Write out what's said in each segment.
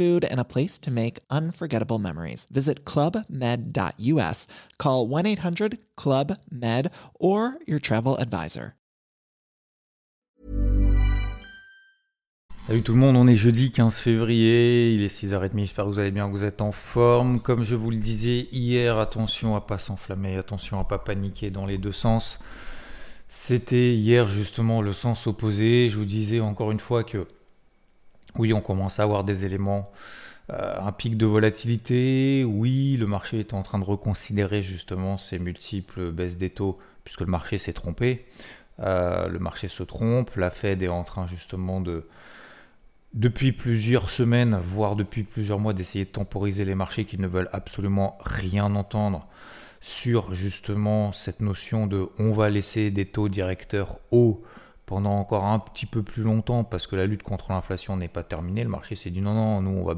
food, and a place to make unforgettable memories. Visit clubmed.us, call 1 800 Club Med, or your travel advisor. Salut tout le monde, on est jeudi 15 février, il est 6h30, j'espère que vous allez bien, que vous êtes en forme. Comme je vous le disais hier, attention à pas s'enflammer, attention à pas paniquer dans les deux sens. C'était hier justement le sens opposé. Je vous disais encore une fois que oui, on commence à avoir des éléments, euh, un pic de volatilité. Oui, le marché est en train de reconsidérer justement ces multiples baisses des taux, puisque le marché s'est trompé. Euh, le marché se trompe. La Fed est en train justement de, depuis plusieurs semaines, voire depuis plusieurs mois, d'essayer de temporiser les marchés qui ne veulent absolument rien entendre sur justement cette notion de on va laisser des taux directeurs hauts pendant encore un petit peu plus longtemps parce que la lutte contre l'inflation n'est pas terminée. Le marché s'est dit non, non, nous on va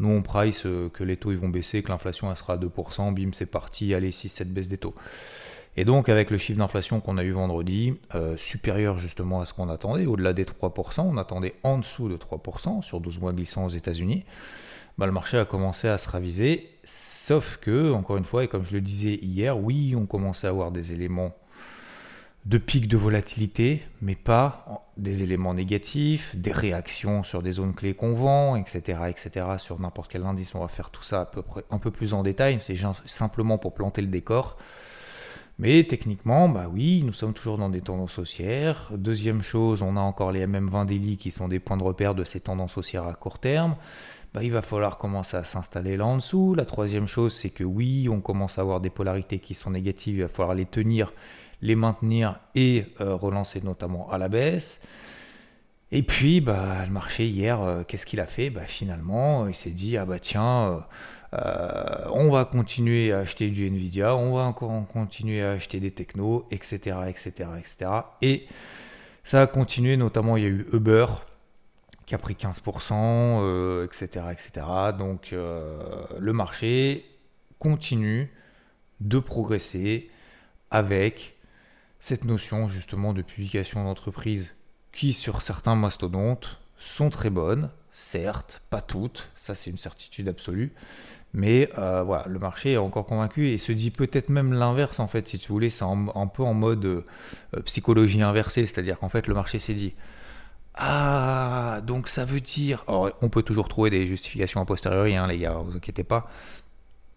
nous on price euh, que les taux ils vont baisser, que l'inflation elle sera à 2%, bim c'est parti, allez 6-7 baisse des taux. Et donc avec le chiffre d'inflation qu'on a eu vendredi, euh, supérieur justement à ce qu'on attendait, au-delà des 3%, on attendait en dessous de 3% sur 12 mois glissants aux États-Unis, bah, le marché a commencé à se raviser, sauf que, encore une fois, et comme je le disais hier, oui, on commençait à avoir des éléments de pic de volatilité, mais pas des éléments négatifs, des réactions sur des zones clés qu'on vend, etc., etc. Sur n'importe quel indice, on va faire tout ça un peu plus en détail. C'est simplement pour planter le décor. Mais techniquement, bah oui, nous sommes toujours dans des tendances haussières. Deuxième chose, on a encore les MM20 daily qui sont des points de repère de ces tendances haussières à court terme. Bah, il va falloir commencer à s'installer là en dessous. La troisième chose, c'est que oui, on commence à avoir des polarités qui sont négatives, il va falloir les tenir les maintenir et euh, relancer notamment à la baisse. Et puis, bah, le marché hier, euh, qu'est-ce qu'il a fait? Bah, Finalement, il s'est dit, ah bah tiens, euh, on va continuer à acheter du Nvidia, on va encore continuer à acheter des technos, etc., etc., etc. Et ça a continué, notamment il y a eu Uber qui a pris 15%, etc., etc. Donc le marché continue de progresser avec cette notion justement de publication d'entreprise qui sur certains mastodontes sont très bonnes, certes, pas toutes, ça c'est une certitude absolue, mais euh, voilà, le marché est encore convaincu et se dit peut-être même l'inverse en fait, si tu voulais, c'est un, peu en mode euh, psychologie inversée, c'est-à-dire qu'en fait le marché s'est dit ah donc ça veut dire, on peut toujours trouver des justifications a posteriori, hein, les gars, vous inquiétez pas,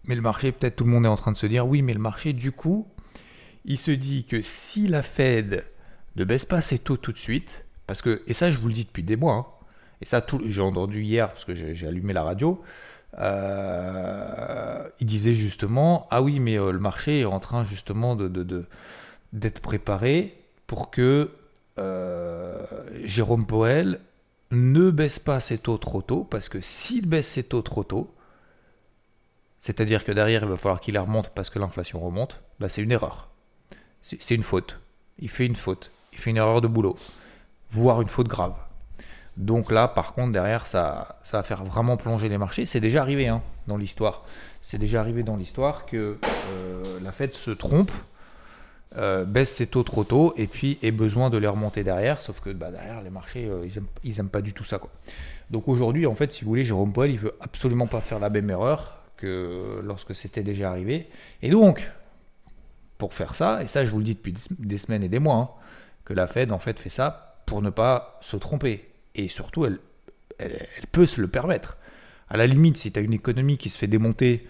mais le marché peut-être tout le monde est en train de se dire oui mais le marché du coup il se dit que si la Fed ne baisse pas ses taux tout de suite, parce que, et ça je vous le dis depuis des mois, hein, et ça j'ai entendu hier parce que j'ai allumé la radio, euh, il disait justement, ah oui mais euh, le marché est en train justement de, d'être préparé pour que euh, Jérôme Powell ne baisse pas ses taux trop tôt, parce que s'il baisse ses taux trop tôt, c'est-à-dire que derrière il va falloir qu'il les remonte parce que l'inflation remonte, bah, c'est une erreur c'est une faute. Il fait une faute. Il fait une erreur de boulot. Voire une faute grave. Donc là, par contre, derrière, ça, ça va faire vraiment plonger les marchés. C'est déjà arrivé hein, dans l'histoire. C'est déjà arrivé dans l'histoire que euh, la Fed se trompe, euh, baisse ses taux trop tôt et puis ait besoin de les remonter derrière. Sauf que bah, derrière, les marchés, euh, ils, n'aiment pas du tout ça. Donc aujourd'hui, en fait, si vous voulez, Jérôme Powell, il veut absolument pas faire la même erreur que lorsque c'était déjà arrivé. Et donc, pour faire ça, et ça je vous le dis depuis des semaines et des mois, hein, que la Fed en fait fait ça pour ne pas se tromper. Et surtout, elle, elle, peut se le permettre. À la limite, si tu as une économie qui se fait démonter,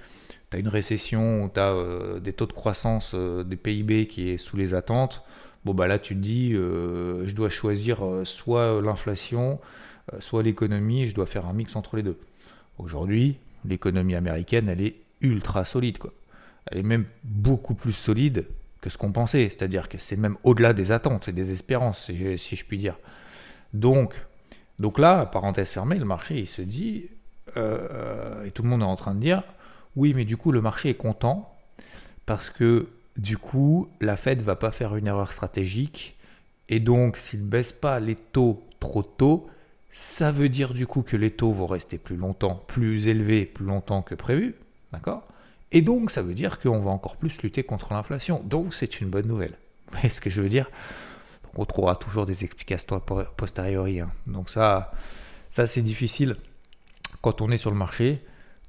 tu as une récession, tu as euh, des taux de croissance euh, des PIB qui est sous les attentes, bon bah là tu te dis, euh, je dois choisir soit l'inflation, soit l'économie, je dois faire un mix entre les deux. Aujourd'hui, l'économie américaine, elle est ultra solide. quoi elle est même beaucoup plus solide que ce qu'on pensait. C'est-à-dire que c'est même au-delà des attentes et des espérances, si je, puis dire. Donc, donc là, parenthèse fermée, le marché, il se dit, euh, et tout le monde est en train de dire, oui, mais du coup, le marché est content parce que du coup, la Fed va pas faire une erreur stratégique. Et donc, s'il ne baisse pas les taux trop tôt, ça veut dire du coup que les taux vont rester plus longtemps, plus élevés, plus longtemps que prévu. D'accord? Et donc, ça veut dire qu'on va encore plus lutter contre l'inflation. Donc, c'est une bonne nouvelle. Vous voyez ce que je veux dire? On trouvera toujours des explications posteriori. Hein. Donc, ça, ça c'est difficile quand on est sur le marché,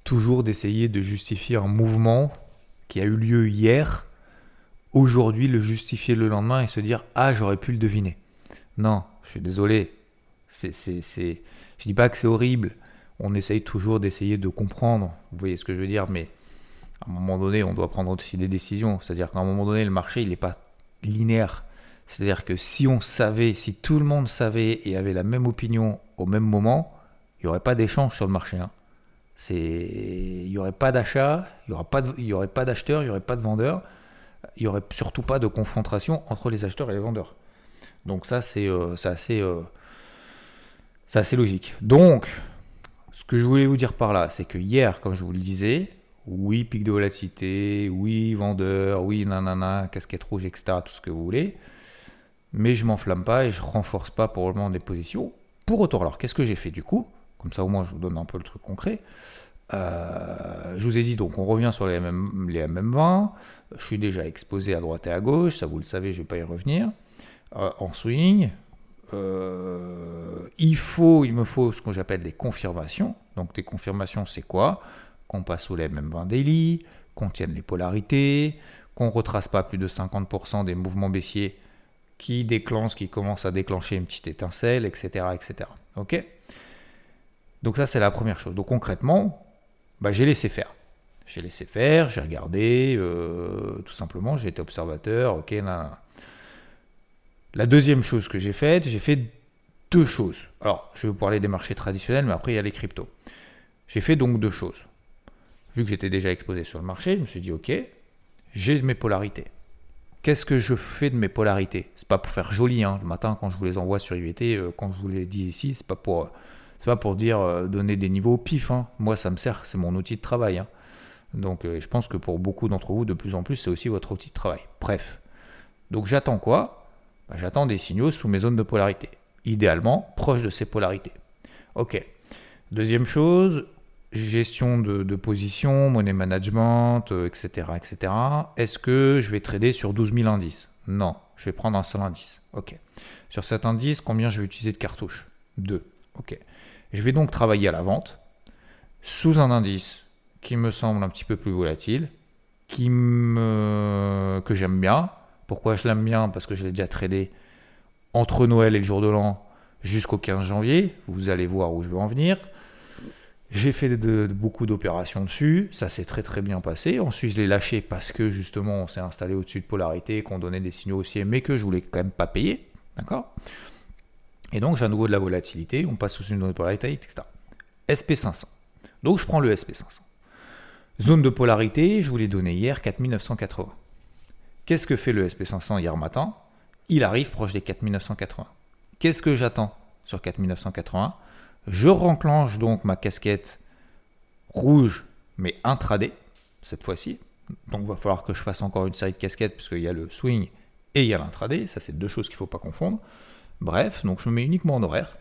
toujours d'essayer de justifier un mouvement qui a eu lieu hier, aujourd'hui le justifier le lendemain et se dire Ah, j'aurais pu le deviner. Non, je suis désolé. C'est, c'est. Je dis pas que c'est horrible. On essaye toujours d'essayer de comprendre. Vous voyez ce que je veux dire, mais à un moment donné, on doit prendre aussi des décisions. C'est-à-dire qu'à un moment donné, le marché, il n'est pas linéaire. C'est-à-dire que si on savait, si tout le monde savait et avait la même opinion au même moment, il n'y aurait pas d'échange sur le marché. Hein. Il n'y aurait pas d'achat, il n'y aurait pas d'acheteurs, il n'y aurait pas de vendeurs, il n'y aurait surtout pas de confrontation entre les acheteurs et les vendeurs. Donc ça, euh, euh, c'est assez logique. Donc, ce que je voulais vous dire par là, c'est que hier, comme je vous le disais, oui, pic de volatilité, oui, vendeur, oui, nanana, casquette rouge, etc., tout ce que vous voulez. Mais je m'enflamme pas et je renforce pas pour le positions. Pour autant, alors, qu'est-ce que j'ai fait du coup? Comme ça, au moins, je vous donne un peu le truc concret. Euh, je vous ai dit, donc, on revient sur les, MM, les MM20. Je suis déjà exposé à droite et à gauche. Ça, vous le savez, je ne vais pas y revenir. Euh, en swing, euh, il faut, il me faut ce que j'appelle des confirmations. Donc, des confirmations, c'est quoi? Qu'on passe les MM20 daily, qu'on tienne les polarités, qu'on retrace pas plus de 50% des mouvements baissiers qui déclenchent, qui commencent à déclencher une petite étincelle, etc. etc. Ok? Donc ça c'est la première chose. Donc concrètement, bah, j'ai laissé faire. J'ai laissé faire, j'ai regardé, euh, tout simplement, j'ai été observateur, ok. La deuxième chose que j'ai faite, j'ai fait deux choses. Alors, je vais vous parler des marchés traditionnels, mais après il y a les cryptos. J'ai fait donc deux choses. Vu que j'étais déjà exposé sur le marché, je me suis dit, ok, j'ai mes polarités. Qu'est-ce que je fais de mes polarités? C'est pas pour faire joli, hein. le matin quand je vous les envoie sur IVT, euh, quand je vous les dis ici, c'est pas pour, pas pour dire euh, donner des niveaux au pif. Hein. Moi, ça me sert, c'est mon outil de travail. Hein. Donc, euh, je pense que pour beaucoup d'entre vous, de plus en plus, c'est aussi votre outil de travail. Bref. Donc, j'attends quoi? Bah, J'attends des signaux sous mes zones de polarité. Idéalement, proche de ces polarités. Ok. Deuxième chose, gestion de, position, money management, etc. Euh, etc. Est-ce que je vais trader sur 12 000 indices? Non, je vais prendre un seul indice. Ok. Sur cet indice, combien je vais utiliser de cartouches? Deux. Ok. Je vais donc travailler à la vente sous un indice qui me semble un petit peu plus volatile, qui me... que j'aime bien. Pourquoi je l'aime bien? Parce que je l'ai déjà tradé entre Noël et le jour de l'an jusqu'au 15 janvier. Vous allez voir où je veux en venir. J'ai fait beaucoup d'opérations dessus, ça s'est très très bien passé. Ensuite, je l'ai lâché parce que justement, on s'est installé au-dessus de polarité, qu'on donnait des signaux haussiers, mais que je voulais quand même pas payer. D'accord? Et donc, j'ai à nouveau de la volatilité, on passe sous une zone de polarité, etc. SP500. Donc, je prends le SP500. Zone de polarité, je vous l'ai donné hier, 4980. Qu'est-ce que fait le SP500 hier matin? Il arrive proche des 4980. Qu'est-ce que j'attends sur 4980 je renclenche donc ma casquette rouge, mais intraday, cette fois-ci. Donc il va falloir que je fasse encore une série de casquettes, parce qu'il y a le swing et il y a l'intraday. Ça, c'est deux choses qu'il ne faut pas confondre. Bref, donc je me mets uniquement en horaire.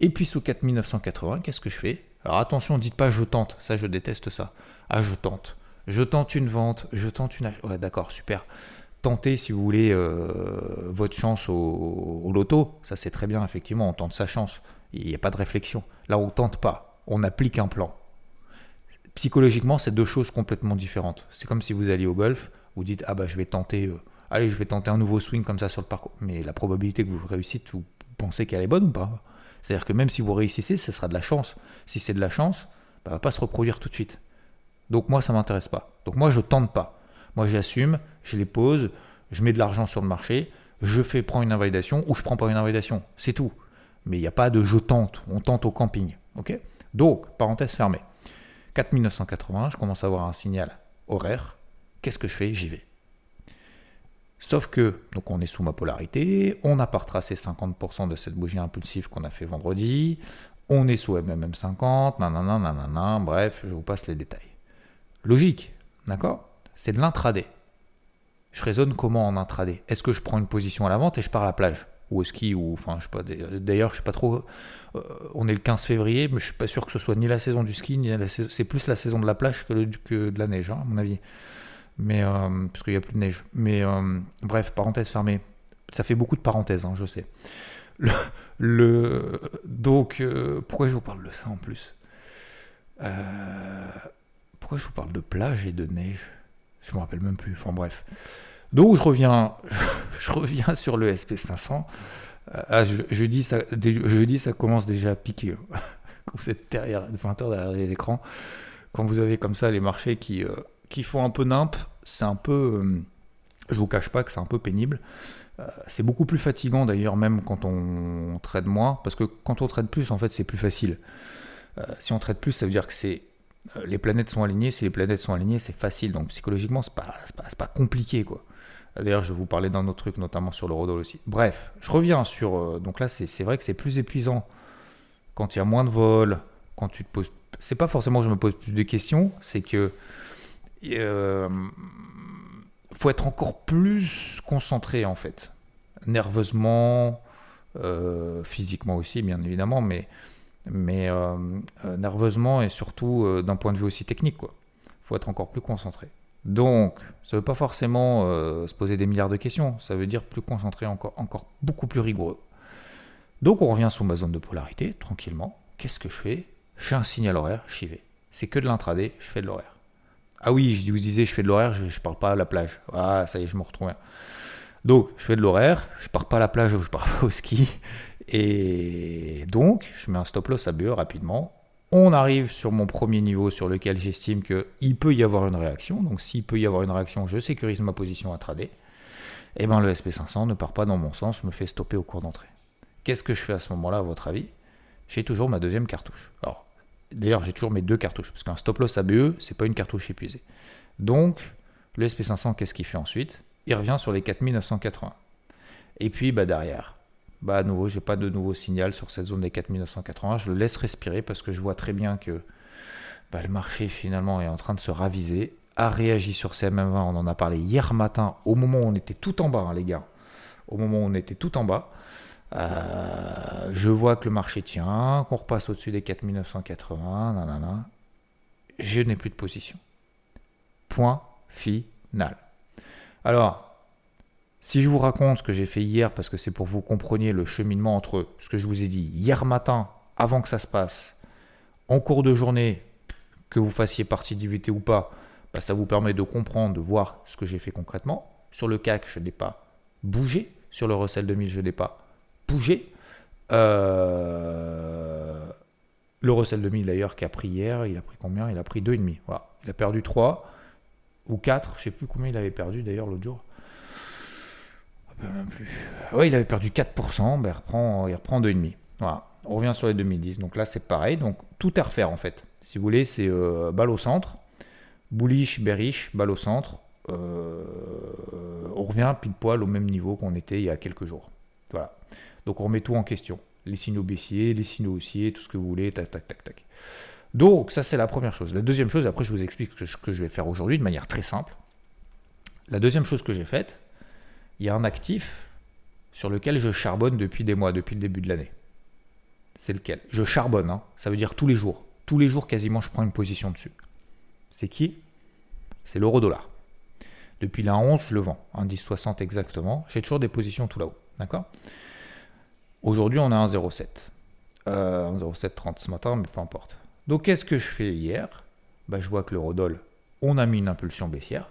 Et puis sous 4980, qu'est-ce que je fais? Alors attention, dites pas je tente, ça je déteste ça. Ah, je tente. Je tente une vente, je tente une... Ouais, d'accord, super. Tentez, si vous voulez, euh, votre chance au, au loto. Ça, c'est très bien, effectivement, on tente sa chance. Il n'y a pas de réflexion. Là, on ne tente pas, on applique un plan. Psychologiquement, c'est deux choses complètement différentes. C'est comme si vous alliez au golf, vous dites ah bah je vais tenter, euh, allez je vais tenter un nouveau swing comme ça sur le parcours. Mais la probabilité que vous réussissiez, vous pensez qu'elle est bonne ou pas? C'est-à-dire que même si vous réussissez, ce sera de la chance. Si c'est de la chance, bah, va pas se reproduire tout de suite. Donc moi, ça m'intéresse pas. Donc moi, je tente pas. Moi, j'assume, je les pose, je mets de l'argent sur le marché, je fais prendre une invalidation ou je prends pas une invalidation. C'est tout mais il n'y a pas de je tente, on tente au camping. Donc, parenthèse fermée. 4980, je commence à avoir un signal horaire. Qu'est-ce que je fais? J'y vais. Sauf que, donc on est sous ma polarité, on n'a pas retracé 50% de cette bougie impulsive qu'on a fait vendredi, On est sous MMM50, nanana, nanana, bref, je vous passe les détails. Logique, d'accord? C'est de l'intraday. Je raisonne comment en intraday? Est-ce que je prends une position à la vente et je pars à la plage? Ou au ski ou enfin je sais pas d'ailleurs je sais pas trop euh, on est le 15 février mais je suis pas sûr que ce soit ni la saison du ski ni c'est plus la saison de la plage que, de la neige hein, à mon avis. Mais euh, parce qu'il y a plus de neige. Mais euh, bref parenthèse fermée. Ça fait beaucoup de parenthèses hein, je sais. Le, donc pourquoi je vous parle de ça en plus? Pourquoi je vous parle de plage et de neige? Je me rappelle même plus enfin bref donc je reviens, sur le SP500. Euh, je, dis ça, commence déjà à piquer. Quand vous êtes derrière, 20 heures derrière les écrans, quand vous avez comme ça les marchés qui, euh, font un peu nimp, c'est un peu. Euh, je vous cache pas que c'est un peu pénible. c'est beaucoup plus fatigant d'ailleurs, même quand on, trade moins, parce que quand on trade plus, en fait, c'est plus facile. si on trade plus, ça veut dire que c'est les planètes sont alignées. Si les planètes sont alignées, c'est facile. Donc psychologiquement, c'est pas, pas compliqué, quoi. D'ailleurs, je vous parler d'un autre truc, notamment sur le Rodol aussi. Bref, je reviens sur. Euh, donc là, c'est vrai que c'est plus épuisant quand il y a moins de vols, quand tu te poses. C'est pas forcément que je me pose plus de questions, c'est que. Euh, faut être encore plus concentré en fait. Nerveusement, euh, physiquement aussi, bien évidemment, mais, mais nerveusement et surtout d'un point de vue aussi technique. Il faut être encore plus concentré. Donc, ça ne veut pas forcément euh, se poser des milliards de questions, ça veut dire plus concentré, encore, encore beaucoup plus rigoureux. Donc on revient sous ma zone de polarité, tranquillement. Qu'est-ce que je fais? Je fais un signal horaire, j'y vais. C'est que de l'intraday, je fais de l'horaire. Ah oui, je vous disais, je fais de l'horaire, je ne parle pas à la plage. Ah, ça y est, je me retrouve. Donc, je fais de l'horaire, je pars pas à la plage ou je pars pas au ski. Et donc, je mets un stop loss à BE rapidement on arrive sur mon premier niveau sur lequel j'estime qu'il peut y avoir une réaction. Donc s'il peut y avoir une réaction, je sécurise ma position à trader. Et eh bien le SP500 ne part pas dans mon sens, je me fais stopper au cours d'entrée. Qu'est-ce que je fais à ce moment-là, à votre avis? J'ai toujours ma deuxième cartouche. Alors, d'ailleurs, j'ai toujours mes deux cartouches, parce qu'un stop loss ABE, c'est pas une cartouche épuisée. Donc, le SP500, qu'est-ce qu'il fait ensuite? Il revient sur les 4980. Et puis, bah, derrière, bah à nouveau, j'ai pas de nouveau signal sur cette zone des 4980. Je le laisse respirer parce que je vois très bien que bah, le marché finalement est en train de se raviser. A réagi sur CMM20, on en a parlé hier matin, au moment où on était tout en bas, hein, les gars. Au moment où on était tout en bas. Euh, je vois que le marché tient, qu'on repasse au-dessus des 4980, nanana. Je n'ai plus de position. Point final. Alors, si je vous raconte ce que j'ai fait hier, parce que c'est pour que vous compreniez le cheminement entre ce que je vous ai dit hier matin, avant que ça se passe, en cours de journée, que vous fassiez partie d'IVT ou pas, bah, ça vous permet de comprendre, de voir ce que j'ai fait concrètement. Sur le CAC, je n'ai pas bougé. Sur le Russell 2000, je n'ai pas bougé. Euh, le Russell 2000 d'ailleurs qui a pris hier, il a pris combien? Il a pris 2,5. Voilà. Il a perdu 3 ou 4, je ne sais plus combien il avait perdu d'ailleurs l'autre jour. Oui, il avait perdu 4%, ben il reprend, il reprend 2,5. Voilà. On revient sur les 2010. Donc là, c'est pareil. Donc tout à refaire en fait. Si vous voulez, c'est euh, balle au centre, bullish, bearish, balle au centre. Euh, on revient pile poil au même niveau qu'on était il y a quelques jours. Voilà. Donc on remet tout en question. Les signaux baissiers, les signaux haussiers, tout ce que vous voulez, tac, tac, tac, tac. Donc ça, c'est la première chose. La deuxième chose, après je vous explique ce que je vais faire aujourd'hui de manière très simple. La deuxième chose que j'ai faite, il y a un actif sur lequel je charbonne depuis des mois, depuis le début de l'année. C'est lequel? Je charbonne, hein. ça veut dire tous les jours. Tous les jours, quasiment, je prends une position dessus. C'est qui? C'est l'euro-dollar. Depuis la 11, je le vends, 1,1060 exactement. J'ai toujours des positions tout là-haut. D'accord? Aujourd'hui, on a un 0,7. Euh, 1,0730 ce matin, mais peu importe. Donc, qu'est-ce que je fais hier? Bah, Je vois que l'euro-dollar, on a mis une impulsion baissière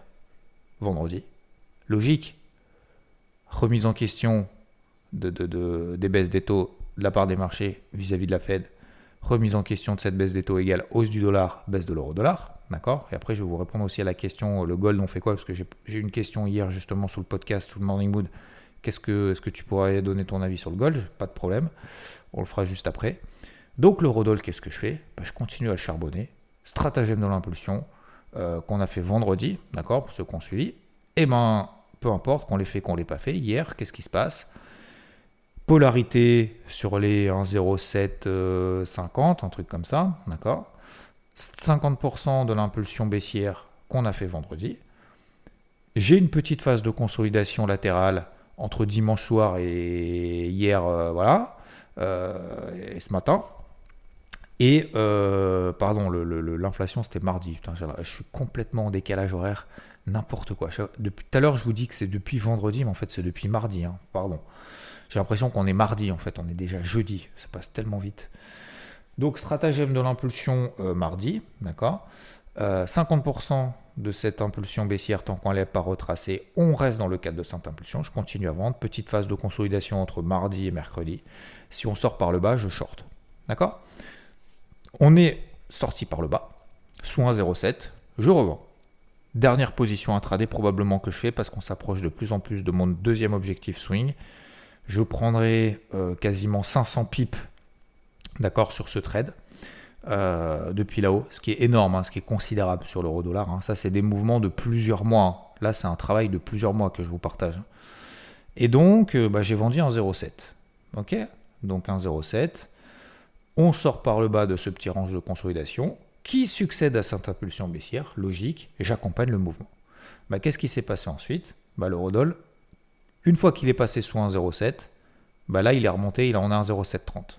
vendredi. Logique, remise en question de, des baisses des taux de la part des marchés vis-à-vis de la Fed, remise en question de cette baisse des taux égale hausse du dollar, baisse de l'euro-dollar. D'accord? Et après, je vais vous répondre aussi à la question le gold, on fait quoi? Parce que j'ai une question hier justement sur le podcast, sous le Morning Mood. Qu'est-ce que, est-ce que tu pourrais donner ton avis sur le gold? Pas de problème. On le fera juste après. Donc, l'euro-dollar, qu'est-ce que je fais? Bah, Je continue à charbonner. Stratagème de l'impulsion euh, qu'on a fait vendredi, d'accord Pour ceux qui ont suivi. Et eh ben, peu importe qu'on l'ait fait, qu'on l'ait pas fait. Hier, qu'est-ce qui se passe? Polarité sur les 1,0750, 50, un truc comme ça, d'accord? 50% de l'impulsion baissière qu'on a fait vendredi. J'ai une petite phase de consolidation latérale entre dimanche soir et hier, euh, voilà, euh, et ce matin. Et, euh, pardon, l'inflation c'était mardi. je suis complètement en décalage horaire, n'importe quoi. Depuis tout à l'heure, je vous dis que c'est depuis vendredi, mais en fait, c'est depuis mardi. Hein, pardon. J'ai l'impression qu'on est mardi, en fait, on est déjà jeudi. Ça passe tellement vite. Donc, stratagème de l'impulsion mardi, d'accord 50% de cette impulsion baissière tant qu'on ne l'a pas retracée, on reste dans le cadre de cette impulsion. Je continue à vendre. Petite phase de consolidation entre mardi et mercredi. Si on sort par le bas, je short. D'accord? On est sorti par le bas, sous 1,07. Je revends. Dernière position intraday probablement que je fais parce qu'on s'approche de plus en plus de mon deuxième objectif swing. Je prendrai euh, quasiment 500 pips d'accord sur ce trade. Euh, depuis là-haut, ce qui est énorme, hein, ce qui est considérable sur l'euro dollar. Hein. Ça, c'est des mouvements de plusieurs mois. Hein. Là, c'est un travail de plusieurs mois que je vous partage. Et donc, euh, bah, j'ai vendu en 0,7. Ok? Donc 1,07. On sort par le bas de ce petit range de consolidation qui succède à cette impulsion baissière, logique, j'accompagne le mouvement. Bah, Qu'est-ce qui s'est passé ensuite? Bah, L'eurodoll, une fois qu'il est passé sous 1,07, bah, là, il est remonté, il en a 1,0730.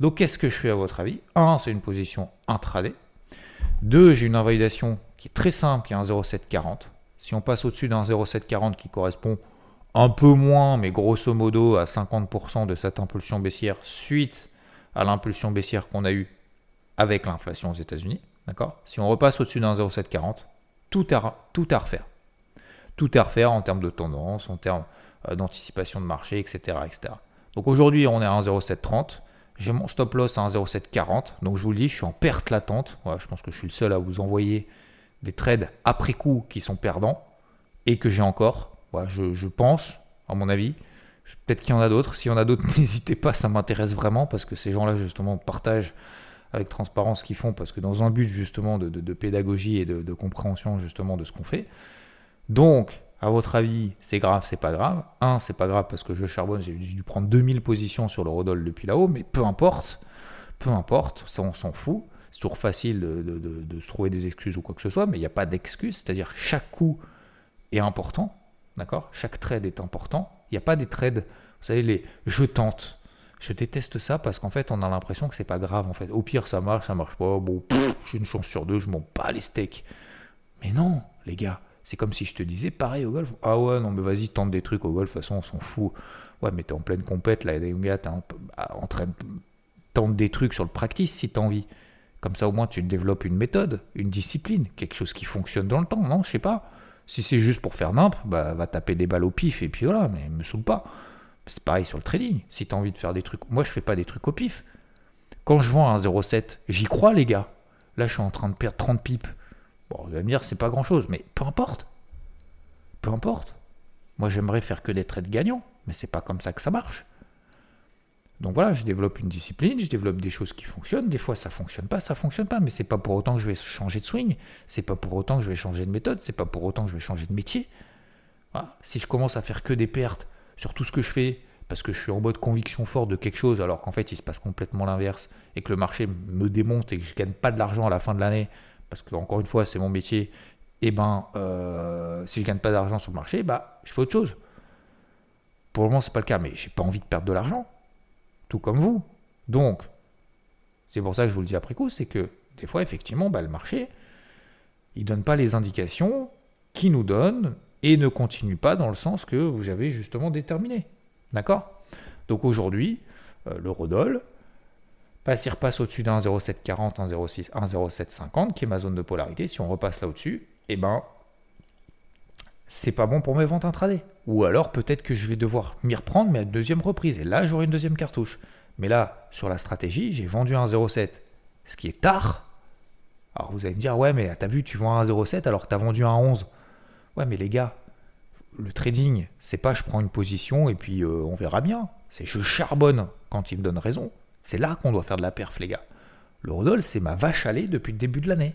Donc qu'est-ce que je fais à votre avis? 1, c'est une position intraday. 2, j'ai une invalidation qui est très simple, qui est un 0,740. Si on passe au-dessus d'un 0,740 qui correspond un peu moins, mais grosso modo à 50% de cette impulsion baissière suite à l'impulsion baissière qu'on a eue avec l'inflation aux États-Unis. D'accord? Si on repasse au-dessus d'un 0,740, tout à, tout à refaire. Tout à refaire en termes de tendance, en termes euh, d'anticipation de marché, etc. etc. Donc aujourd'hui, on est à 1,0730. J'ai mon stop loss à 1,0740. Donc je vous le dis, je suis en perte latente. je pense que je suis le seul à vous envoyer des trades après coup qui sont perdants et que j'ai encore. je, pense, à mon avis. Peut-être qu'il y en a d'autres. S'il y en a d'autres, n'hésitez pas, ça m'intéresse vraiment parce que ces gens-là, justement, partagent avec transparence ce qu'ils font parce que dans un but, justement, de, pédagogie et de, de, compréhension, justement, de ce qu'on fait. Donc, à votre avis, c'est grave, c'est pas grave. Un, c'est pas grave parce que je charbonne, j'ai dû prendre 2000 positions sur le Rodol depuis là-haut, mais peu importe, peu importe, ça on s'en fout. C'est toujours facile de, se trouver des excuses ou quoi que ce soit, mais il n'y a pas d'excuses, c'est-à-dire chaque coup est important, d'accord? Chaque trade est important. Il n'y a pas des trades, vous savez, les je tente. Je déteste ça parce qu'en fait, on a l'impression que c'est pas grave en fait. Au pire, ça marche, ça marche pas. Bon, j'ai une chance sur deux, je m'en bats les steaks. Mais non, les gars, c'est comme si je te disais pareil au golf. Ah ouais, non, mais vas-y, tente des trucs au golf, de toute façon, on s'en fout. Ouais, mais t'es en pleine compète, là, les gars, t'es en, train de tenter des trucs sur le practice si t'as envie. Comme ça, au moins, tu développes une méthode, une discipline, quelque chose qui fonctionne dans le temps, non Je sais pas. Si c'est juste pour faire nimp, bah, va taper des balles au pif et puis voilà, mais me saoule pas. C'est pareil sur le trading. Si t'as envie de faire des trucs. Moi, je fais pas des trucs au pif. Quand je vends un 0,7, j'y crois, les gars. Là, je suis en train de perdre 30 pipes. Bon, vous allez me dire, c'est pas grand chose, mais peu importe. Peu importe. Moi, j'aimerais faire que des trades gagnants, mais c'est pas comme ça que ça marche. Donc voilà, je développe une discipline, je développe des choses qui fonctionnent. Des fois, ça fonctionne pas, ça fonctionne pas, mais c'est pas pour autant que je vais changer de swing, c'est pas pour autant que je vais changer de méthode, c'est pas pour autant que je vais changer de métier. Si je commence à faire que des pertes sur tout ce que je fais, parce que je suis en mode conviction forte de quelque chose, alors qu'en fait il se passe complètement l'inverse, et que le marché me démonte et que je gagne pas de l'argent à la fin de l'année, parce que encore une fois c'est mon métier, et eh ben euh, si je gagne pas d'argent sur le marché, bah je fais autre chose. Pour le moment c'est pas le cas, mais j'ai pas envie de perdre de l'argent, tout comme vous. Donc c'est pour ça que je vous le dis après coup, c'est que des fois effectivement bah, le marché il donne pas les indications qu'il nous donne et ne continue pas dans le sens que vous avez justement déterminé. D'accord? Donc aujourd'hui, euh, le Rodol, s'il repasse au-dessus d'un 0,740, un 0,750, qui est ma zone de polarité, si on repasse là au-dessus, eh ben, c'est pas bon pour mes ventes intraday. Ou alors peut-être que je vais devoir m'y reprendre, mais à une deuxième reprise. Et là, j'aurai une deuxième cartouche. Mais là, sur la stratégie, j'ai vendu un 0,7, ce qui est tard. Alors vous allez me dire, ouais, mais t'as vu, tu vends un 0,7 alors que t'as vendu un 11. Ouais, mais les gars, le trading, c'est pas je prends une position et puis euh, on verra bien. C'est je charbonne quand il me donne raison. C'est là qu'on doit faire de la perf, les gars. Le Rodol, c'est ma vache à lait depuis le début de l'année.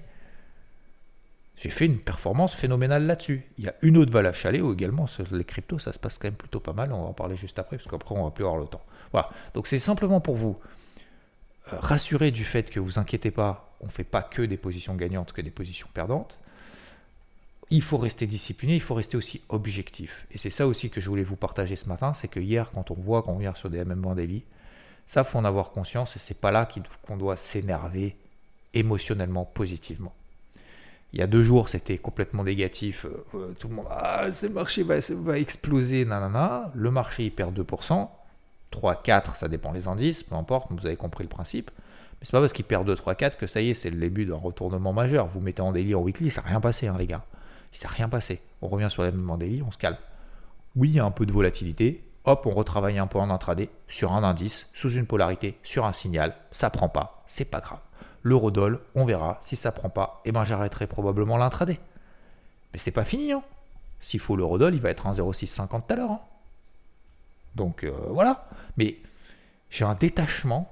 J'ai fait une performance phénoménale là-dessus. Il y a une autre valeur à chalet où également les cryptos, ça se passe quand même plutôt pas mal. On va en parler juste après, parce qu'après, on va plus avoir le temps. Voilà. Donc c'est simplement pour vous euh, rassurer du fait que vous inquiétez pas, on ne fait pas que des positions gagnantes, que des positions perdantes. Il faut rester discipliné, il faut rester aussi objectif. Et c'est ça aussi que je voulais vous partager ce matin, c'est que hier, quand on voit qu'on vient sur des MM daily, ça, faut en avoir conscience et c'est pas là qu'on doit s'énerver émotionnellement, positivement. Il y a deux jours, c'était complètement négatif. Euh, euh, tout le monde, ah, ce marché va, exploser, nanana. Le marché, il perd 2%. 3, 4, ça dépend les indices, peu importe, vous avez compris le principe. Mais c'est pas parce qu'il perd 2, 3, 4 que ça y est, c'est le début d'un retournement majeur. Vous mettez en daily, en weekly, ça n'a rien passé, hein, les gars. Il s'est rien passé. On revient sur les mêmes daily, on se calme. Oui, il y a un peu de volatilité. Hop, on retravaille un peu en intraday, sur un indice, sous une polarité, sur un signal. Ça prend pas, c'est pas grave l'eurodoll, on verra. Si ça prend pas, eh ben j'arrêterai probablement l'intraday. Mais c'est pas fini. Hein. S'il faut l'eurodoll, il va être un 0,650 tout à l'heure. Hein. Donc euh, voilà. Mais j'ai un détachement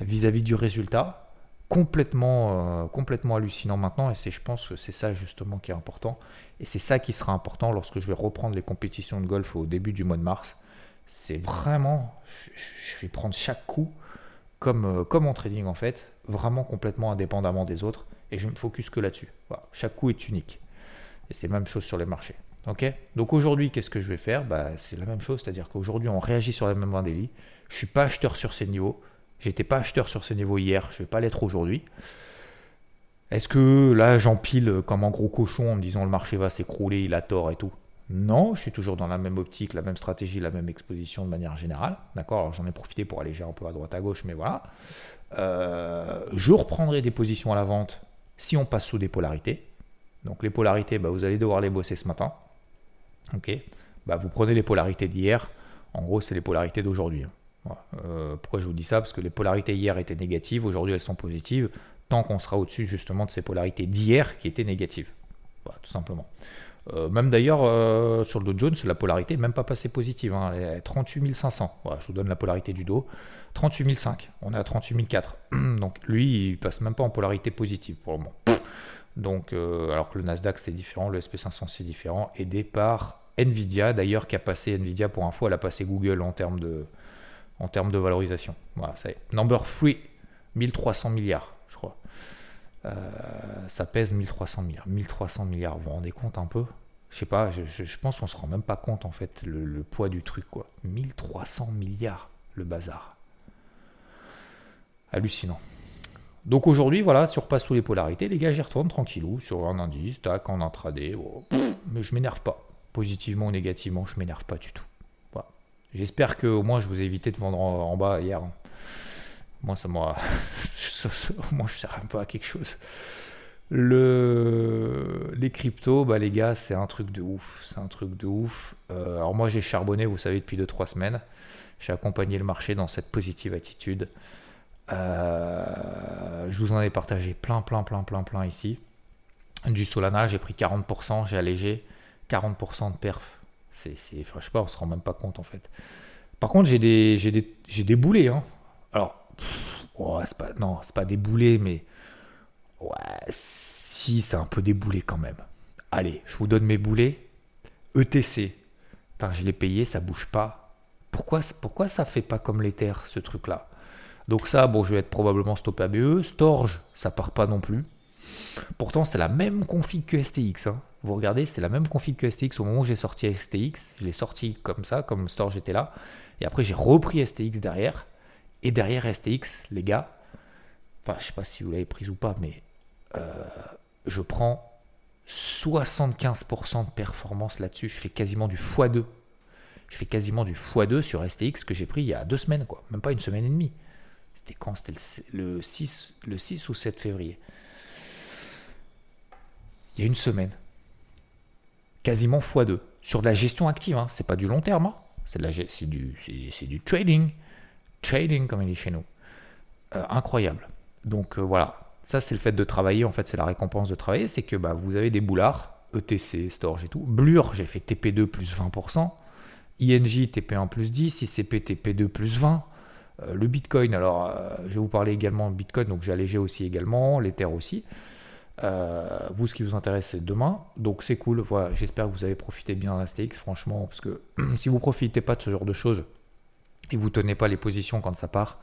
vis-à-vis du résultat complètement, euh, complètement hallucinant maintenant. Et c'est, je pense que c'est ça justement qui est important. Et c'est ça qui sera important lorsque je vais reprendre les compétitions de golf au début du mois de mars. C'est vraiment, je vais prendre chaque coup comme, euh, comme en trading en fait, vraiment complètement indépendamment des autres, et je me focus que là-dessus. Chaque coup est unique. Et c'est la même chose sur les marchés. ok? Donc aujourd'hui, qu'est-ce que je vais faire? Bah, C'est la même chose, c'est-à-dire qu'aujourd'hui, on réagit sur les mêmes vendélies. Je ne suis pas acheteur sur ces niveaux. J'étais pas acheteur sur ces niveaux hier, je vais pas l'être aujourd'hui. Est-ce que là, j'empile comme un gros cochon en me disant le marché va s'écrouler, il a tort et tout? Non, je suis toujours dans la même optique, la même stratégie, la même exposition de manière générale. D'accord? J'en ai profité pour alléger un peu à droite à gauche, mais voilà. Euh, je reprendrai des positions à la vente si on passe sous des polarités. Donc les polarités, bah, vous allez devoir les bosser ce matin. Ok? Bah, Vous prenez les polarités d'hier. En gros, c'est les polarités d'aujourd'hui. Euh, pourquoi je vous dis ça? Parce que les polarités hier étaient négatives, aujourd'hui elles sont positives, tant qu'on sera au-dessus justement de ces polarités d'hier qui étaient négatives. tout simplement. Euh, même d'ailleurs, euh, sur le Dow Jones, la polarité n'est même pas passée positive. Hein, elle est 38 500. je vous donne la polarité du dos. 38 500. On est à 38 400. Donc lui, il passe même pas en polarité positive pour le moment. Donc, alors que le Nasdaq c'est différent, le SP500 c'est différent, aidé par Nvidia, d'ailleurs qui a passé Nvidia pour info, elle a passé Google en termes de, en termes de valorisation. Voilà, ça est. Number 3, 1300 milliards. Euh, ça pèse 1300 milliards. 1300 milliards, vous vous rendez compte un peu? Je sais pas, je, pense qu'on se rend même pas compte en fait le, poids du truc quoi. 1300 milliards le bazar. Hallucinant. Donc aujourd'hui, voilà, si on repasse sous les polarités, les gars, j'y retourne tranquillou sur un indice, tac, en intraday. Oh, mais je m'énerve pas. Positivement ou négativement, je m'énerve pas du tout. J'espère que au moins je vous ai évité de vendre en, bas hier. Moi, ça moi, moi, je sers un peu à quelque chose. Le, les cryptos, bah les gars, c'est un truc de ouf. C'est un truc de ouf. Euh, alors moi, j'ai charbonné, vous savez, depuis 2-3 semaines. J'ai accompagné le marché dans cette positive attitude. Euh, je vous en ai partagé plein, plein, plein, plein, plein ici. Du Solana, j'ai pris 40%, j'ai allégé 40% de perf. C'est, c'est, sais pas, on se rend même pas compte en fait. Par contre, j'ai des, j'ai des, j'ai des boulets. Hein. Alors, oh, c'est pas, non, c'est pas déboulé, mais ouais, si, c'est un peu déboulé quand même. Allez, je vous donne mes boulets. ETC, enfin, je l'ai payé, ça bouge pas. Pourquoi, pourquoi ça fait pas comme l'Ether, ce truc-là? Donc ça, bon, je vais être probablement stoppé à BE. Storage, ça part pas non plus. Pourtant, c'est la même config que STX. Hein. Vous regardez, c'est la même config que STX. Au moment où j'ai sorti STX, je l'ai sorti comme ça, comme Storage était là. Et après, j'ai repris STX derrière. Et derrière STX, les gars, enfin, je sais pas si vous l'avez prise ou pas, mais euh, je prends 75% de performance là-dessus. Je fais quasiment du x2. Je fais quasiment du x2 sur STX que j'ai pris il y a deux semaines, quoi. Même pas une semaine et demie. C'était quand? C'était le 6, le 6 ou 7 février. Il y a une semaine. Quasiment x2. Sur de la gestion active, hein. c'est pas du long terme. Hein. C'est, du, trading trading, comme il dit chez nous. Euh, incroyable. Donc euh, voilà, ça c'est le fait de travailler, en fait c'est la récompense de travailler, c'est que bah, vous avez des boulards, ETC, Storage et tout. Blur, j'ai fait TP2 plus 20%, ING TP1 plus 10, ICP TP2 plus 20. Euh, le Bitcoin, alors je vais vous parler également de Bitcoin, donc j'ai allégé aussi également, l'Ether aussi. Euh, vous, ce qui vous intéresse, c'est demain. Donc c'est cool. Voilà, j'espère que vous avez profité bien d'Astix, franchement, parce que si vous profitez pas de ce genre de choses et vous tenez pas les positions quand ça part,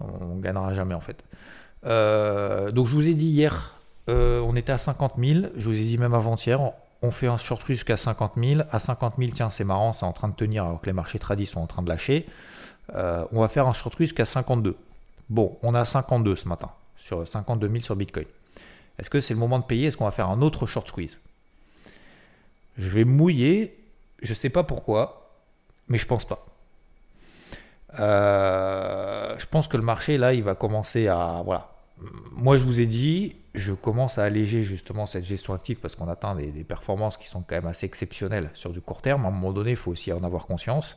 on gagnera jamais en fait. Euh, donc je vous ai dit hier, euh, on était à 50 000. Je vous ai dit même avant-hier, on fait un short jusqu'à 50 000. À 50 000, tiens, c'est marrant, c'est en train de tenir alors que les marchés tradis sont en train de lâcher. on va faire un short jusqu'à 52. Bon, on a 52 ce matin, sur 52 000 sur Bitcoin. Est-ce que c'est le moment de payer? Est-ce qu'on va faire un autre short squeeze? Je vais mouiller, je ne sais pas pourquoi, mais je pense pas. Euh, je pense que le marché là, il va commencer à voilà. Moi, je vous ai dit, je commence à alléger justement cette gestion active parce qu'on atteint des, performances qui sont quand même assez exceptionnelles sur du court terme. À un moment donné, il faut aussi en avoir conscience.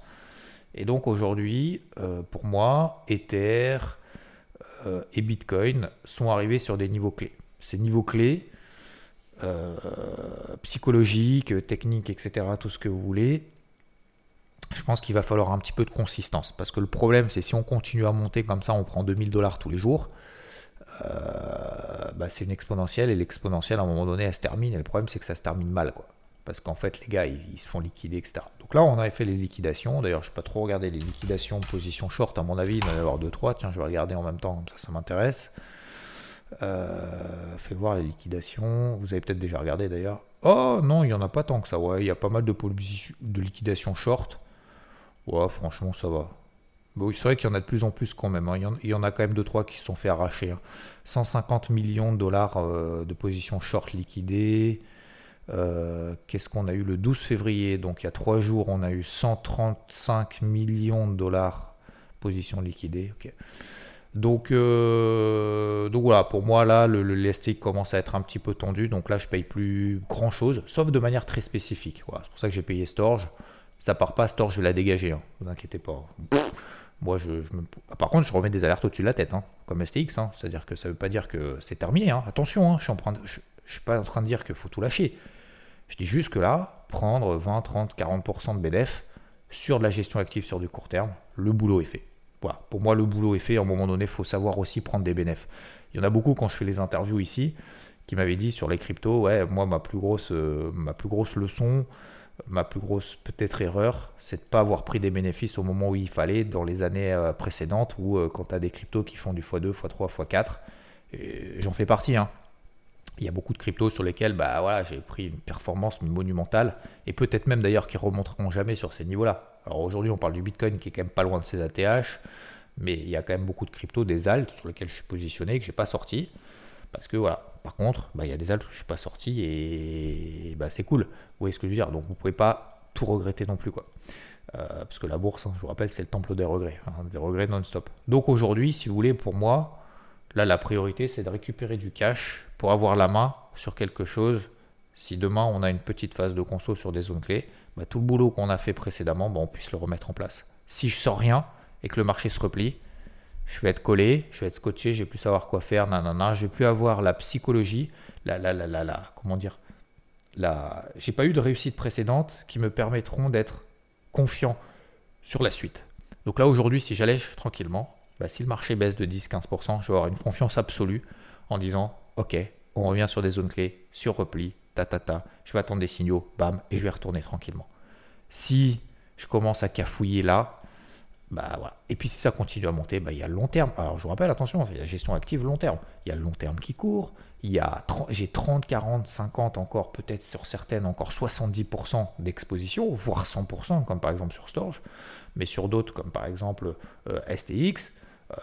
Et donc aujourd'hui, euh, pour moi, Ether euh, et Bitcoin sont arrivés sur des niveaux clés ces niveaux clés, euh, psychologiques, techniques, etc., tout ce que vous voulez, je pense qu'il va falloir un petit peu de consistance. Parce que le problème, c'est si on continue à monter comme ça, on prend 2000 dollars tous les jours, euh, bah, c'est une exponentielle, et l'exponentielle, à un moment donné, elle se termine, et le problème, c'est que ça se termine mal. Quoi. Parce qu'en fait, les gars, ils, se font liquider, etc. Donc là, on avait fait les liquidations. D'ailleurs, je ne sais pas trop regarder les liquidations position short, à mon avis, il va y en avoir 2-3. Tiens, je vais regarder en même temps, comme ça, ça m'intéresse. Euh, fait voir les liquidations. Vous avez peut-être déjà regardé d'ailleurs. Oh non, il n'y en a pas tant que ça. Ouais, il y a pas mal de, de liquidations short. Ouais, franchement, ça va. Bon, c'est vrai qu'il y en a de plus en plus quand même. Hein. Il, y en, a quand même 2-3 qui se sont fait arracher. 150 hein. millions de dollars euh, de positions short liquidées. Euh, qu'est-ce qu'on a eu le 12 février? Donc il y a 3 jours, on a eu 135 millions de dollars positions liquidées. ok donc, euh, donc voilà, pour moi là, le, commence à être un petit peu tendu. Donc là, je paye plus grand chose, sauf de manière très spécifique. C'est pour ça que j'ai payé Storge. Ça part pas, Storge, je vais la dégager. Hein. vous inquiétez pas. moi, je, Par contre, je remets des alertes au-dessus de la tête, hein, comme STX. Hein. C'est-à-dire que ça veut pas dire que c'est terminé. Attention, je suis, je, suis pas en train de dire qu'il faut tout lâcher. Je dis juste que là, prendre 20, 30, 40% de BDF sur de la gestion active sur du court terme, le boulot est fait. Pour moi, le boulot est fait. À un moment donné, il faut savoir aussi prendre des bénéfices. Il y en a beaucoup quand je fais les interviews ici qui m'avaient dit sur les cryptos, ouais, moi, ma plus grosse, euh, ma plus grosse leçon, ma plus grosse peut-être erreur, c'est de ne pas avoir pris des bénéfices au moment où il fallait dans les années euh, précédentes ou euh, quand tu as des cryptos qui font du x2, x3, x4. J'en fais partie. Hein. Il y a beaucoup de cryptos sur lesquels bah, voilà, j'ai pris une performance monumentale et peut-être même d'ailleurs qui remonteront jamais sur ces niveaux-là. Alors aujourd'hui, on parle du Bitcoin qui est quand même pas loin de ses ATH, mais il y a quand même beaucoup de cryptos, des alts sur lesquels je suis positionné que j'ai pas sorti. Parce que voilà, par contre, bah, il y a des alts que je suis pas sorti et bah, c'est cool. Vous voyez ce que je veux dire? Donc vous pouvez pas tout regretter non plus. quoi. Euh, parce que la bourse, hein, je vous rappelle, c'est le temple des regrets, hein, des regrets non-stop. Donc aujourd'hui, si vous voulez, pour moi, là, la priorité, c'est de récupérer du cash pour avoir la main sur quelque chose. Si demain, on a une petite phase de conso sur des zones clés, bah, tout le boulot qu'on a fait précédemment, bah, on puisse le remettre en place. Si je sors rien et que le marché se replie, je vais être collé, je vais être scotché, je vais plus savoir quoi faire, nanana, je vais plus avoir la psychologie, la, la, la, la, comment dire, la, j'ai pas eu de réussite précédente qui me permettront d'être confiant sur la suite. Donc là aujourd'hui, si j'allège tranquillement, bah, si le marché baisse de 10-15%, je vais avoir une confiance absolue en disant, ok, on revient sur des zones clés, sur repli, ta je vais attendre des signaux, bam, et je vais retourner tranquillement. Si je commence à cafouiller là, bah voilà. Et puis si ça continue à monter, bah, il y a le long terme. Alors je vous rappelle, attention, il y a gestion active long terme. Il y a le long terme qui court. Y a j'ai 30, 40, 50 encore, peut-être sur certaines encore 70% d'exposition, voire 100%, comme par exemple sur Storage. Mais sur d'autres, comme par exemple euh, STX,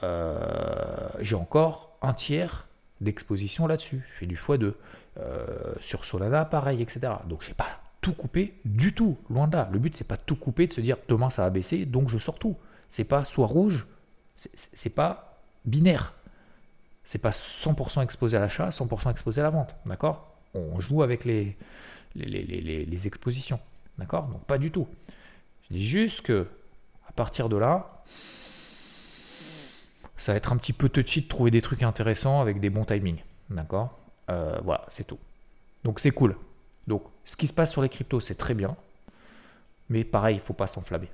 euh, j'ai encore un tiers d'exposition là-dessus. Je fais du x2. Euh, sur Solana, pareil, etc. Donc j'ai pas tout coupé du tout, loin de là. Le but c'est pas tout couper, de se dire demain ça va baisser, donc je sors tout. C'est pas soit rouge, c'est pas binaire. C'est pas 100% exposé à l'achat, 100% exposé à la vente, d'accord? On joue avec les, les, les, les expositions, d'accord? Donc pas du tout. Je dis juste que à partir de là, ça va être un petit peu touchy de trouver des trucs intéressants avec des bons timings, d'accord? Euh, voilà, c'est tout. Donc c'est cool. Donc ce qui se passe sur les cryptos, c'est très bien. Mais pareil, il ne faut pas s'enflammer.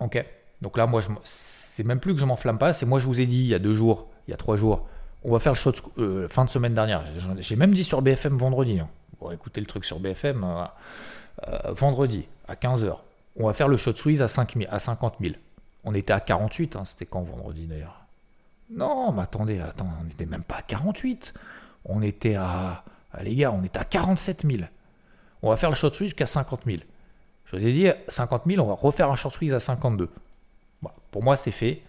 Ok Donc là, moi, je c'est même plus que je m'enflamme pas. C'est moi, je vous ai dit il y a deux jours, il y a trois jours, On va faire le shot euh, fin de semaine dernière. J'ai même dit sur BFM vendredi. Hein. Bon, écoutez le truc sur BFM. Euh, euh, vendredi à 15h. On va faire le shot squeeze à, 5 à 50 000. On était à 48. Hein, C'était quand vendredi d'ailleurs? Non, mais attendez, on n'était même pas à 48. On était à. Les gars, on était à 47 000. On va faire le short squeeze jusqu'à 50 000. Je vous ai dit, 50 000, on va refaire un short squeeze à 52. pour moi, c'est fait.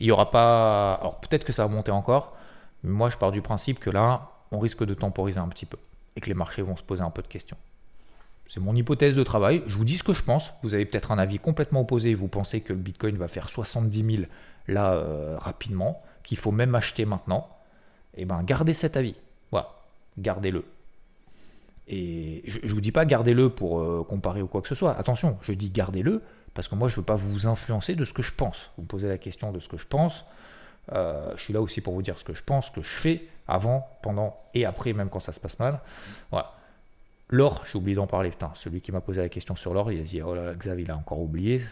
Il n'y aura pas. Alors peut-être que ça va monter encore, mais moi, je pars du principe que là, on risque de temporiser un petit peu et que les marchés vont se poser un peu de questions. C'est mon hypothèse de travail. Je vous dis ce que je pense. Vous avez peut-être un avis complètement opposé. Vous pensez que le Bitcoin va faire 70 000 là euh, rapidement, qu'il faut même acheter maintenant. Eh bien, gardez cet avis. Gardez-le. Et je ne vous dis pas gardez-le pour euh, comparer ou quoi que ce soit. Attention, je dis gardez-le parce que moi je ne veux pas vous influencer de ce que je pense. Vous me posez la question de ce que je pense. Euh, je suis là aussi pour vous dire ce que je pense, ce que je fais avant, pendant et après, même quand ça se passe mal. L'or, j'ai oublié d'en parler. Putain, celui qui m'a posé la question sur l'or, il a dit Oh là, Xavier, il a encore oublié.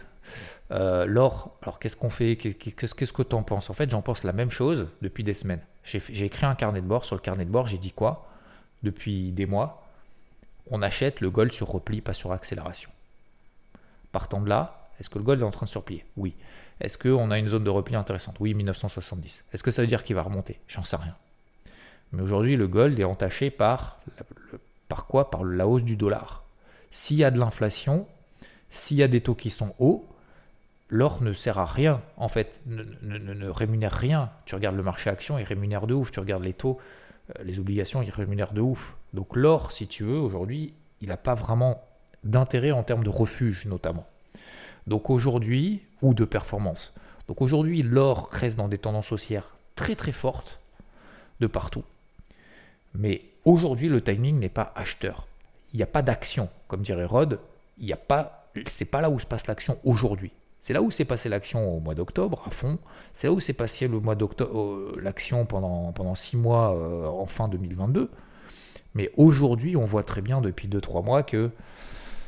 Euh, l'or, alors qu'est-ce qu'on fait? Qu'est-ce que tu en penses? En fait, j'en pense la même chose depuis des semaines. J'ai écrit un carnet de bord. Sur le carnet de bord, j'ai dit quoi? Depuis des mois, on achète le gold sur repli, pas sur accélération. Partant de là, est-ce que le gold est en train de surplier? Oui. Est-ce qu'on a une zone de repli intéressante? Oui, 1970. Est-ce que ça veut dire qu'il va remonter? J'en sais rien. Mais aujourd'hui, le gold est entaché par, par quoi? Par la hausse du dollar. S'il y a de l'inflation, s'il y a des taux qui sont hauts, l'or ne sert à rien, en fait, ne, rémunère rien. Tu regardes le marché action, il rémunère de ouf. Tu regardes les taux, les obligations, il rémunère de ouf. Donc l'or, si tu veux, aujourd'hui, il n'a pas vraiment d'intérêt en termes de refuge notamment. Donc aujourd'hui, ou de performance. Donc aujourd'hui, l'or reste dans des tendances haussières très très fortes de partout. Mais aujourd'hui, le timing n'est pas acheteur. Il n'y a pas d'action, comme dirait Rod. Il n'y a pas, c'est pas là où se passe l'action aujourd'hui. C'est là où s'est passé l'action au mois d'octobre à fond. C'est là où s'est passé le mois d'octobre euh, l'action pendant pendant six mois euh, en fin 2022. Mais aujourd'hui, on voit très bien depuis 2-3 mois que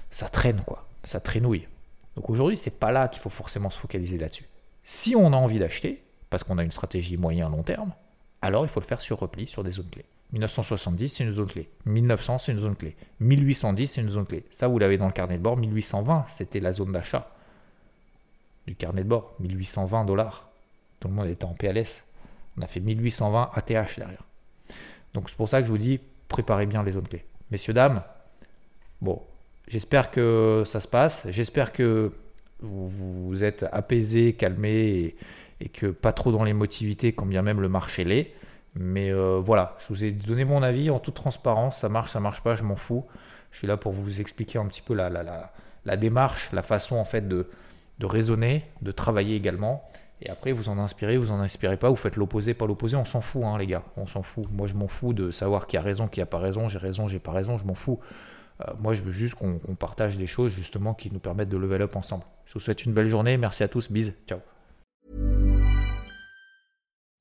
ça traîne, quoi. Ça traînouille. Donc aujourd'hui, c'est pas là qu'il faut forcément se focaliser là-dessus. Si on a envie d'acheter, parce qu'on a une stratégie moyen-long terme, alors il faut le faire sur repli, sur des zones clés. 1970, c'est une zone clé. 1900, c'est une zone clé. 1810, c'est une zone clé. Ça, vous l'avez dans le carnet de bord. 1820, c'était la zone d'achat du carnet de bord. 1820 dollars. Tout le monde était en PLS. On a fait 1820 ATH derrière. Donc c'est pour ça que je vous dis, préparez bien les zones clés. Messieurs, dames, bon, j'espère que ça se passe. J'espère que vous, vous êtes apaisés, calmés et, que pas trop dans l'émotivité quand bien même le marché l'est. Mais euh, voilà, je vous ai donné mon avis en toute transparence. Ça marche, ça marche pas, je m'en fous. Je suis là pour vous expliquer un petit peu la, la, la, démarche, la façon en fait de, de raisonner, de travailler également. Et après, vous en inspirez, vous en inspirez pas, vous faites l'opposé, pas l'opposé, on s'en fout, hein, les gars, on s'en fout. Moi, je m'en fous de savoir qui a raison, qui a pas raison, j'ai raison, j'ai pas raison, je m'en fous. Euh, moi, je veux juste qu'on partage des choses justement qui nous permettent de level up ensemble. Je vous souhaite une belle journée, merci à tous, bis, ciao.